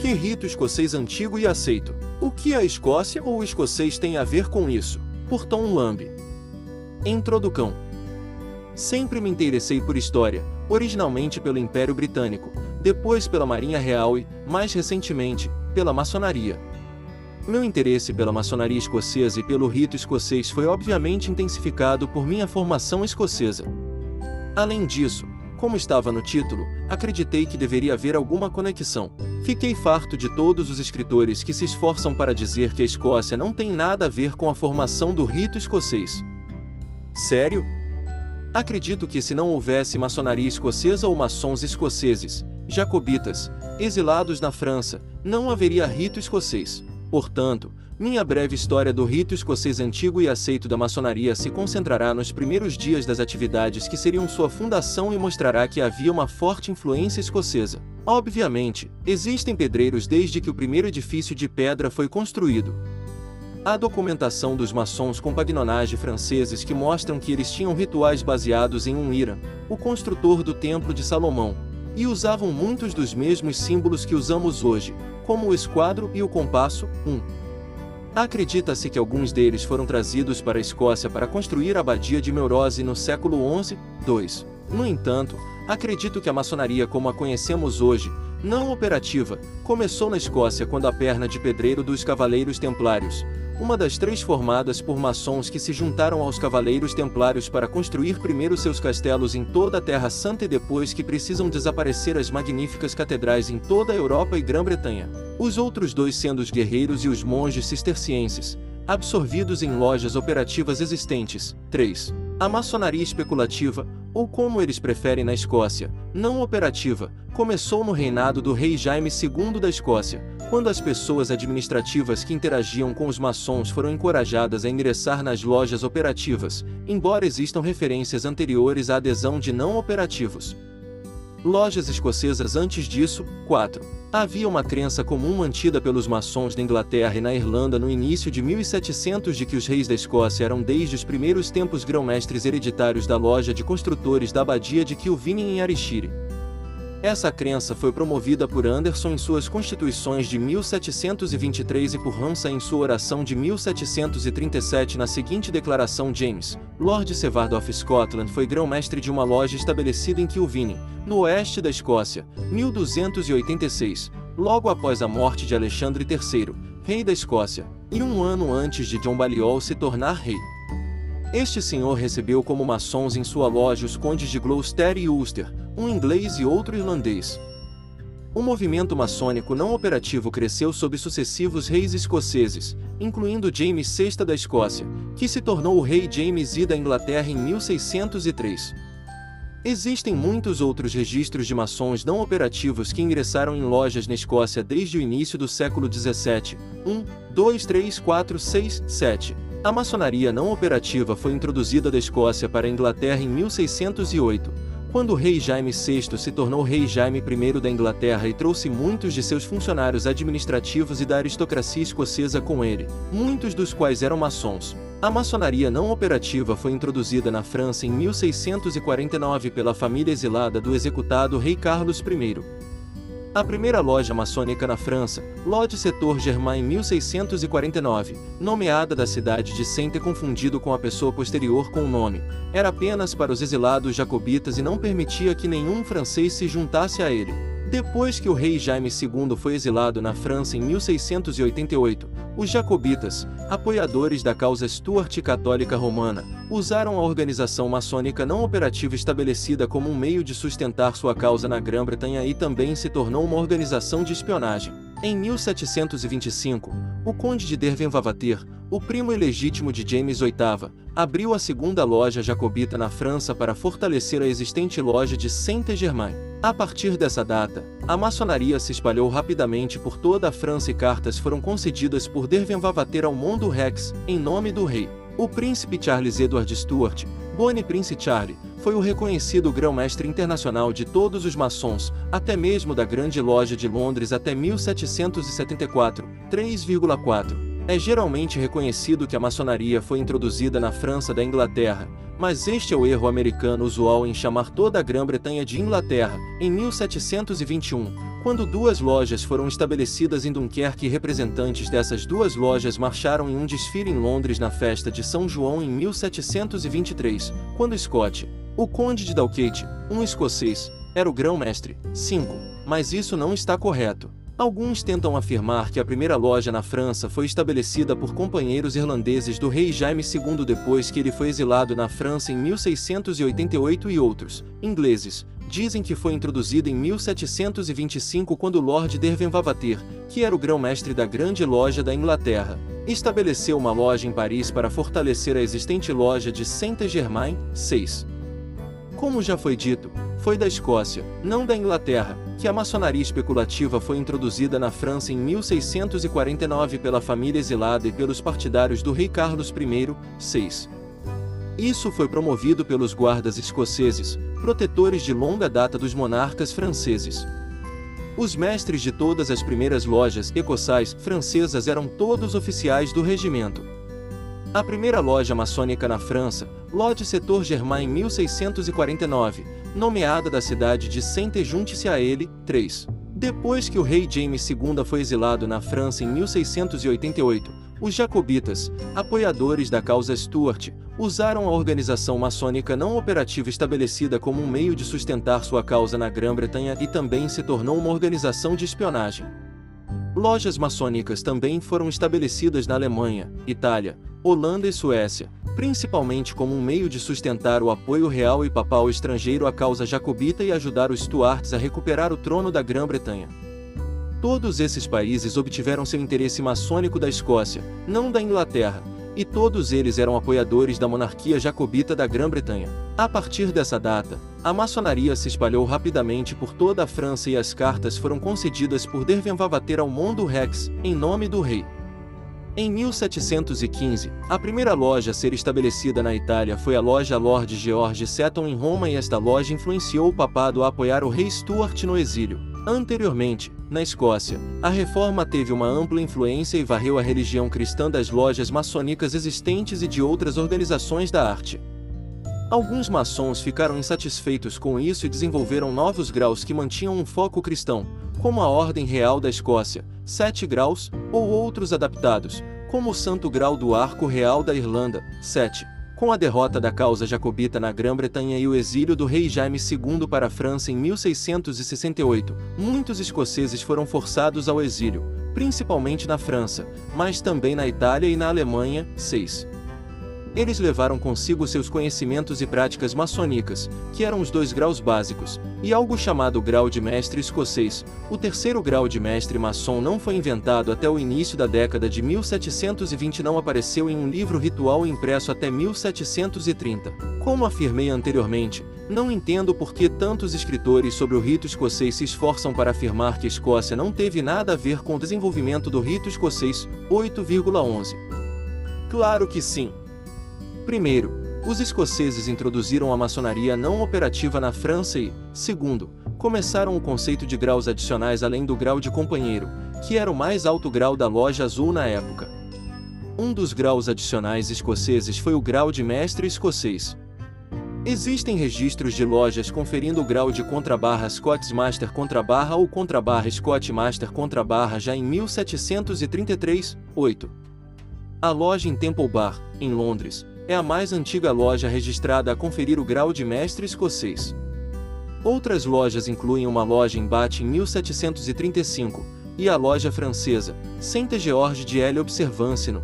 que rito escocês antigo e aceito? O que a Escócia ou o escocês tem a ver com isso? Por Tom Lambe. Introdução. Sempre me interessei por história, originalmente pelo Império Britânico, depois pela Marinha Real e, mais recentemente, pela maçonaria. Meu interesse pela maçonaria escocesa e pelo rito escocês foi obviamente intensificado por minha formação escocesa. Além disso, como estava no título, acreditei que deveria haver alguma conexão. Fiquei farto de todos os escritores que se esforçam para dizer que a Escócia não tem nada a ver com a formação do rito escocês. Sério? Acredito que se não houvesse maçonaria escocesa ou maçons escoceses, jacobitas, exilados na França, não haveria rito escocês. Portanto, minha breve história do rito escocês antigo e aceito da maçonaria se concentrará nos primeiros dias das atividades que seriam sua fundação e mostrará que havia uma forte influência escocesa. Obviamente, existem pedreiros desde que o primeiro edifício de pedra foi construído. Há documentação dos maçons com pagnonage franceses que mostram que eles tinham rituais baseados em um Ira, o construtor do Templo de Salomão, e usavam muitos dos mesmos símbolos que usamos hoje, como o esquadro e o compasso. 1. Um. Acredita-se que alguns deles foram trazidos para a Escócia para construir a abadia de Meurose no século XI. 2. No entanto, acredito que a maçonaria como a conhecemos hoje, não operativa, começou na Escócia quando a perna de pedreiro dos Cavaleiros Templários, uma das três formadas por maçons que se juntaram aos Cavaleiros Templários para construir primeiro seus castelos em toda a Terra Santa e depois que precisam desaparecer as magníficas catedrais em toda a Europa e Grã-Bretanha. Os outros dois sendo os guerreiros e os monges cistercienses, absorvidos em lojas operativas existentes. 3. A maçonaria especulativa, ou como eles preferem na Escócia, não operativa, começou no reinado do rei Jaime II da Escócia, quando as pessoas administrativas que interagiam com os maçons foram encorajadas a ingressar nas lojas operativas, embora existam referências anteriores à adesão de não operativos. Lojas escocesas antes disso, 4. Havia uma crença comum mantida pelos maçons da Inglaterra e na Irlanda no início de 1700 de que os reis da Escócia eram desde os primeiros tempos grão-mestres hereditários da loja de construtores da abadia de Kilvinin em Arishire. Essa crença foi promovida por Anderson em suas constituições de 1723 e por Ramsay em sua oração de 1737 na seguinte declaração James, Lord Sevard of Scotland foi grão-mestre de uma loja estabelecida em Kilvinin, no oeste da Escócia, 1286, logo após a morte de Alexandre III, rei da Escócia, e um ano antes de John Balliol se tornar rei. Este senhor recebeu como maçons em sua loja os condes de Gloucester e Ulster, um inglês e outro irlandês. O movimento maçônico não operativo cresceu sob sucessivos reis escoceses, incluindo James VI da Escócia, que se tornou o rei James I da Inglaterra em 1603. Existem muitos outros registros de maçons não operativos que ingressaram em lojas na Escócia desde o início do século XVII. 1, 2, 3, 4, 6, 7. A maçonaria não operativa foi introduzida da Escócia para a Inglaterra em 1608 quando o rei Jaime VI se tornou rei Jaime I da Inglaterra e trouxe muitos de seus funcionários administrativos e da aristocracia escocesa com ele, muitos dos quais eram maçons. A maçonaria não operativa foi introduzida na França em 1649 pela família exilada do executado rei Carlos I. A primeira loja maçônica na França, Lodge Setor Germain em 1649, nomeada da cidade de sem ter confundido com a pessoa posterior com o nome, era apenas para os exilados jacobitas e não permitia que nenhum francês se juntasse a ele. Depois que o rei Jaime II foi exilado na França em 1688, os jacobitas, apoiadores da causa Stuart católica romana, usaram a organização maçônica não operativa estabelecida como um meio de sustentar sua causa na Grã-Bretanha e também se tornou uma organização de espionagem. Em 1725, o conde de Derwent-Vavater, o primo ilegítimo de James VIII, abriu a segunda loja jacobita na França para fortalecer a existente loja de Saint-Germain. A partir dessa data, a maçonaria se espalhou rapidamente por toda a França e cartas foram concedidas por Derwent-Vavater ao Mundo Rex, em nome do rei. O príncipe Charles Edward Stuart, Bonnie Prince Charlie, foi o reconhecido grão-mestre internacional de todos os maçons, até mesmo da Grande Loja de Londres até 1774, 3,4. É geralmente reconhecido que a maçonaria foi introduzida na França da Inglaterra, Mas este é o erro americano usual em chamar toda a Grã-Bretanha de Inglaterra, em 1721, quando duas lojas foram estabelecidas em Dunkerque e representantes dessas duas lojas marcharam em um desfile em Londres na festa de São João em 1723, quando Scott, o conde de Dalkeith, um escocês, era o grão-mestre. 5. Mas isso não está correto. Alguns tentam afirmar que a primeira loja na França foi estabelecida por companheiros irlandeses do rei Jaime II depois que ele foi exilado na França em 1688 e outros, ingleses, dizem que foi introduzida em 1725 quando Lord Derwentwater, que era o grão-mestre da Grande Loja da Inglaterra, estabeleceu uma loja em Paris para fortalecer a existente loja de Saint-Germain. 6. Como já foi dito, foi da Escócia, não da Inglaterra, que a maçonaria especulativa foi introduzida na França em 1649 pela família exilada e pelos partidários do rei Carlos I. 6. Isso foi promovido pelos guardas escoceses, protetores de longa data dos monarcas franceses. Os mestres de todas as primeiras lojas ecossais francesas eram todos oficiais do regimento. A primeira loja maçônica na França, Lodge Setor Germain em 1649, nomeada da cidade de Sainte junte-se a ele, 3. Depois que o rei James II foi exilado na França em 1688, os jacobitas, apoiadores da causa Stuart, usaram a organização maçônica não operativa estabelecida como um meio de sustentar sua causa na Grã-Bretanha e também se tornou uma organização de espionagem. Lojas maçônicas também foram estabelecidas na Alemanha, Itália, Holanda e Suécia, principalmente como um meio de sustentar o apoio real e papal estrangeiro à causa jacobita e ajudar os Stuarts a recuperar o trono da Grã-Bretanha. Todos esses países obtiveram seu interesse maçônico da Escócia, não da Inglaterra, e todos eles eram apoiadores da monarquia jacobita da Grã-Bretanha. A partir dessa data, a maçonaria se espalhou rapidamente por toda a França e as cartas foram concedidas por Derwentwater ao Mondo Rex, em nome do rei. Em 1715, a primeira loja a ser estabelecida na Itália foi a loja Lord George Seton em Roma e esta loja influenciou o papado a apoiar o rei Stuart no exílio. Anteriormente, na Escócia, a reforma teve uma ampla influência e varreu a religião cristã das lojas maçônicas existentes e de outras organizações da arte. Alguns maçons ficaram insatisfeitos com isso e desenvolveram novos graus que mantinham um foco cristão, como a Ordem Real da Escócia, sete graus, ou outros adaptados, como o Santo Grau do Arco Real da Irlanda, 7. Com a derrota da causa jacobita na Grã-Bretanha e o exílio do rei Jaime II para a França em 1668, muitos escoceses foram forçados ao exílio, principalmente na França, mas também na Itália e na Alemanha. 6. Eles levaram consigo seus conhecimentos e práticas maçônicas, que eram os dois graus básicos, e algo chamado grau de mestre escocês. O terceiro grau de mestre maçom não foi inventado até o início da década de 1720 não apareceu em um livro ritual impresso até 1730. Como afirmei anteriormente, não entendo por que tantos escritores sobre o rito escocês se esforçam para afirmar que a Escócia não teve nada a ver com o desenvolvimento do rito escocês. 8,11 Claro que sim. Primeiro, os escoceses introduziram a maçonaria não operativa na França e, segundo, começaram o conceito de graus adicionais além do grau de companheiro, que era o mais alto grau da loja azul na época. Um dos graus adicionais escoceses foi o grau de mestre escocês. Existem registros de lojas conferindo o grau de contrabarra Scots Master contrabarra ou contrabarra Scott Master contrabarra já em 1733, 8. A loja em Temple Bar, em Londres, é a mais antiga loja registrada a conferir o grau de mestre escocês. Outras lojas incluem uma loja em Bath em 1735 e a loja francesa, Sainte George de Elle Observance no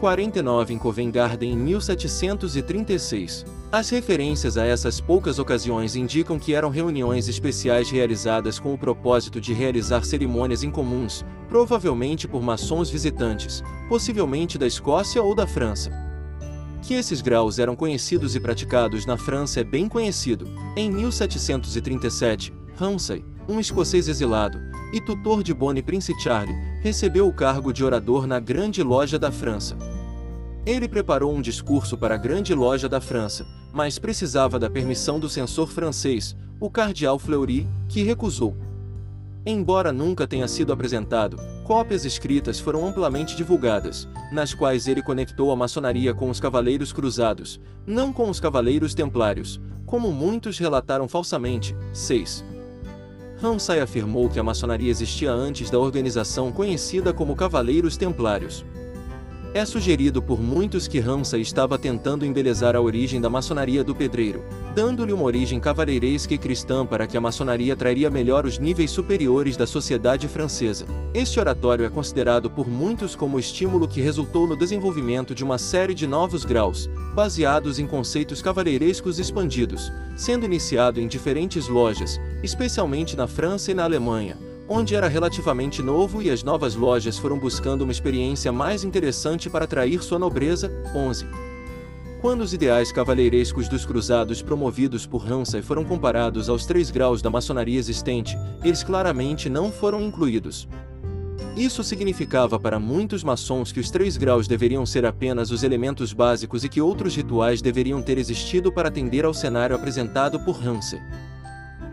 49 em Covent Garden em 1736. As referências a essas poucas ocasiões indicam que eram reuniões especiais realizadas com o propósito de realizar cerimônias incomuns, provavelmente por maçons visitantes, possivelmente da Escócia ou da França. Que esses graus eram conhecidos e praticados na França é bem conhecido. Em 1737, Ramsay, um escocês exilado, e tutor de Bonnie Prince Charlie, recebeu o cargo de orador na Grande Loja da França. Ele preparou um discurso para a Grande Loja da França, mas precisava da permissão do censor francês, o cardeal Fleury, que recusou. Embora nunca tenha sido apresentado, Cópias escritas foram amplamente divulgadas, nas quais ele conectou a maçonaria com os Cavaleiros Cruzados, não com os Cavaleiros Templários, como muitos relataram falsamente. 6. Ramsay afirmou que a maçonaria existia antes da organização conhecida como Cavaleiros Templários. É sugerido por muitos que Ramsay estava tentando embelezar a origem da maçonaria do pedreiro, dando-lhe uma origem cavalheiresca e cristã para que a maçonaria trairia melhor os níveis superiores da sociedade francesa. Este oratório é considerado por muitos como o estímulo que resultou no desenvolvimento de uma série de novos graus, baseados em conceitos cavalheirescos expandidos, sendo iniciado em diferentes lojas, especialmente na França e na Alemanha onde era relativamente novo e as novas lojas foram buscando uma experiência mais interessante para atrair sua nobreza. 11. Quando os ideais cavalheirescos dos cruzados promovidos por Ramsay foram comparados aos três graus da maçonaria existente, eles claramente não foram incluídos. Isso significava para muitos maçons que os três graus deveriam ser apenas os elementos básicos e que outros rituais deveriam ter existido para atender ao cenário apresentado por Ramsay.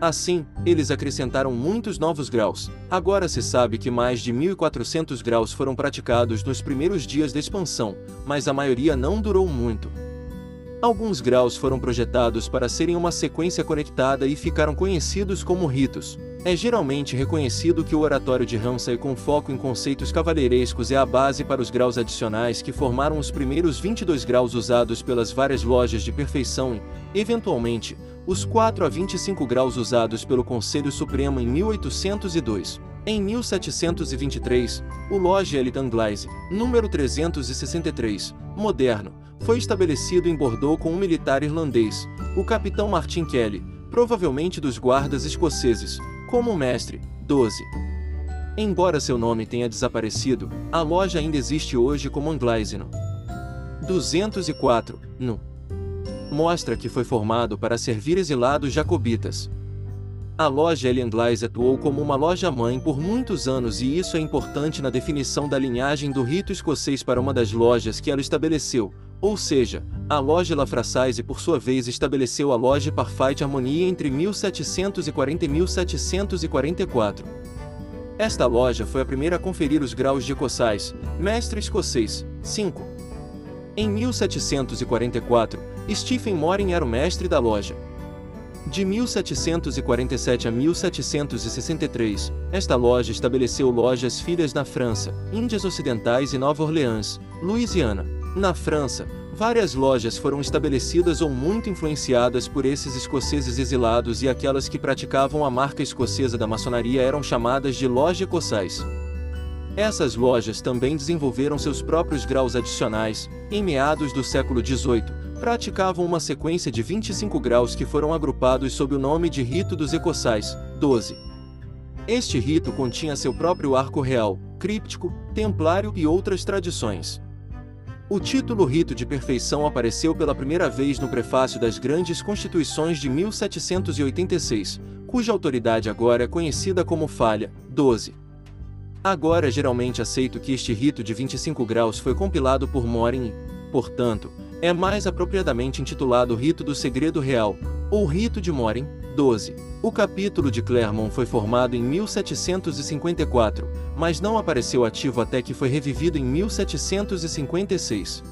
Assim, eles acrescentaram muitos novos graus. Agora se sabe que mais de 1400 graus foram praticados nos primeiros dias da expansão, mas a maioria não durou muito. Alguns graus foram projetados para serem uma sequência conectada e ficaram conhecidos como ritos. É geralmente reconhecido que o oratório de Ramsay com foco em conceitos cavalheirescos é a base para os graus adicionais que formaram os primeiros 22 graus usados pelas várias lojas de perfeição e, eventualmente, os 4 a 25 graus usados pelo Conselho Supremo em 1802. Em 1723, o Loge Elite Anglaise, número 363, moderno, foi estabelecido em Bordeaux com um militar irlandês, o capitão Martin Kelly, provavelmente dos guardas escoceses, como mestre. 12. Embora seu nome tenha desaparecido, a loja ainda existe hoje como Anglaisino. 204. No mostra que foi formado para servir exilados jacobitas. A loja Elianglais atuou como uma loja-mãe por muitos anos e isso é importante na definição da linhagem do rito escocês para uma das lojas que ela estabeleceu, ou seja, a loja Lafraçais por sua vez estabeleceu a loja Parfait Harmonia entre 1740 e 1744. Esta loja foi a primeira a conferir os graus de Cossais, mestre escocês. 5. Em 1744, Stephen Morin era o mestre da loja. De 1747 a 1763, esta loja estabeleceu lojas filhas na França, Índias Ocidentais e Nova Orleans, Louisiana. Na França, várias lojas foram estabelecidas ou muito influenciadas por esses escoceses exilados e aquelas que praticavam a marca escocesa da maçonaria eram chamadas de loja coçais. Essas lojas também desenvolveram seus próprios graus adicionais, em meados do século XVIII, praticavam uma sequência de 25 graus que foram agrupados sob o nome de Rito dos Ecossais, 12. Este rito continha seu próprio arco real, críptico, templário e outras tradições. O título Rito de Perfeição apareceu pela primeira vez no prefácio das Grandes Constituições de 1786, cuja autoridade agora é conhecida como Falha, 12. Agora é geralmente aceito que este rito de 25 graus foi compilado por Morin e, portanto, é mais apropriadamente intitulado Rito do Segredo Real, ou Rito de Morin, 12. O capítulo de Clermont foi formado em 1754, mas não apareceu ativo até que foi revivido em 1756.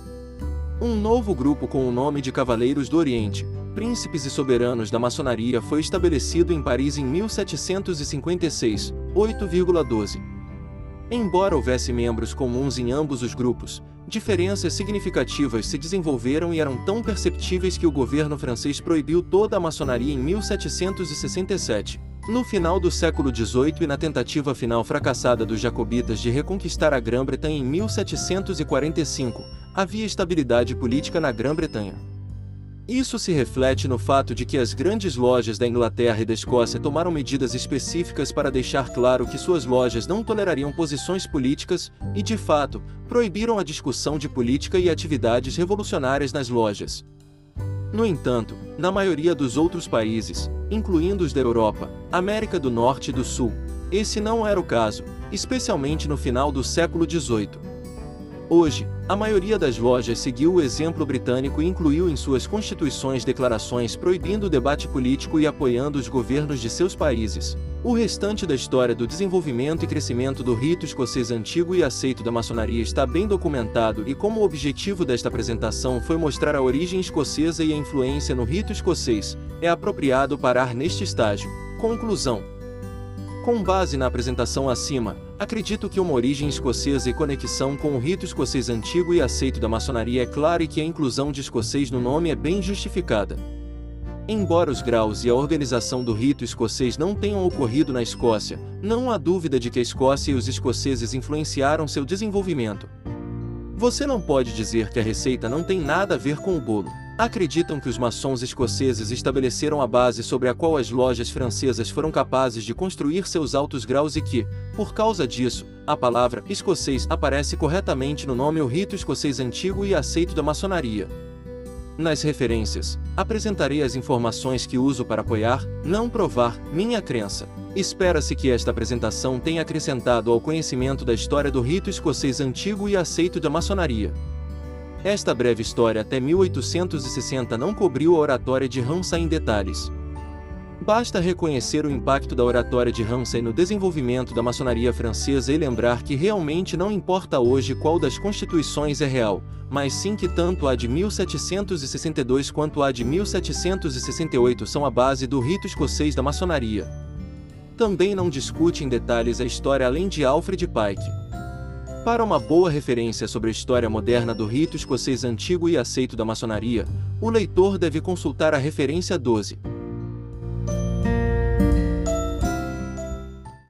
Um novo grupo com o nome de Cavaleiros do Oriente, Príncipes e Soberanos da Maçonaria foi estabelecido em Paris em 1756, 8,12. Embora houvesse membros comuns em ambos os grupos, diferenças significativas se desenvolveram e eram tão perceptíveis que o governo francês proibiu toda a maçonaria em 1767. No final do século XVIII e na tentativa final fracassada dos jacobitas de reconquistar a Grã-Bretanha em 1745, havia estabilidade política na Grã-Bretanha. Isso se reflete no fato de que as grandes lojas da Inglaterra e da Escócia tomaram medidas específicas para deixar claro que suas lojas não tolerariam posições políticas e, de fato, proibiram a discussão de política e atividades revolucionárias nas lojas. No entanto, na maioria dos outros países, incluindo os da Europa, América do Norte e do Sul, esse não era o caso, especialmente no final do século XVIII. Hoje, a maioria das lojas seguiu o exemplo britânico e incluiu em suas constituições declarações proibindo o debate político e apoiando os governos de seus países. O restante da história do desenvolvimento e crescimento do rito escocês antigo e aceito da maçonaria está bem documentado e como o objetivo desta apresentação foi mostrar a origem escocesa e a influência no rito escocês, é apropriado parar neste estágio. Conclusão com base na apresentação acima, acredito que uma origem escocesa e conexão com o rito escocês antigo e aceito da maçonaria é clara e que a inclusão de escocês no nome é bem justificada. Embora os graus e a organização do rito escocês não tenham ocorrido na Escócia, não há dúvida de que a Escócia e os escoceses influenciaram seu desenvolvimento. Você não pode dizer que a receita não tem nada a ver com o bolo. Acreditam que os maçons escoceses estabeleceram a base sobre a qual as lojas francesas foram capazes de construir seus altos graus e que, por causa disso, a palavra escocês aparece corretamente no nome o rito escocês antigo e aceito da maçonaria. Nas referências, apresentarei as informações que uso para apoiar, não provar, minha crença. Espera-se que esta apresentação tenha acrescentado ao conhecimento da história do rito escocês antigo e aceito da maçonaria. Esta breve história até 1860 não cobriu a oratória de Ramsay em detalhes. Basta reconhecer o impacto da oratória de Ramsay no desenvolvimento da maçonaria francesa e lembrar que realmente não importa hoje qual das constituições é real, mas sim que tanto a de 1762 quanto a de 1768 são a base do rito escocês da maçonaria. Também não discute em detalhes a história além de Alfred Pike. Para uma boa referência sobre a história moderna do rito escocês antigo e aceito da maçonaria, o leitor deve consultar a referência 12.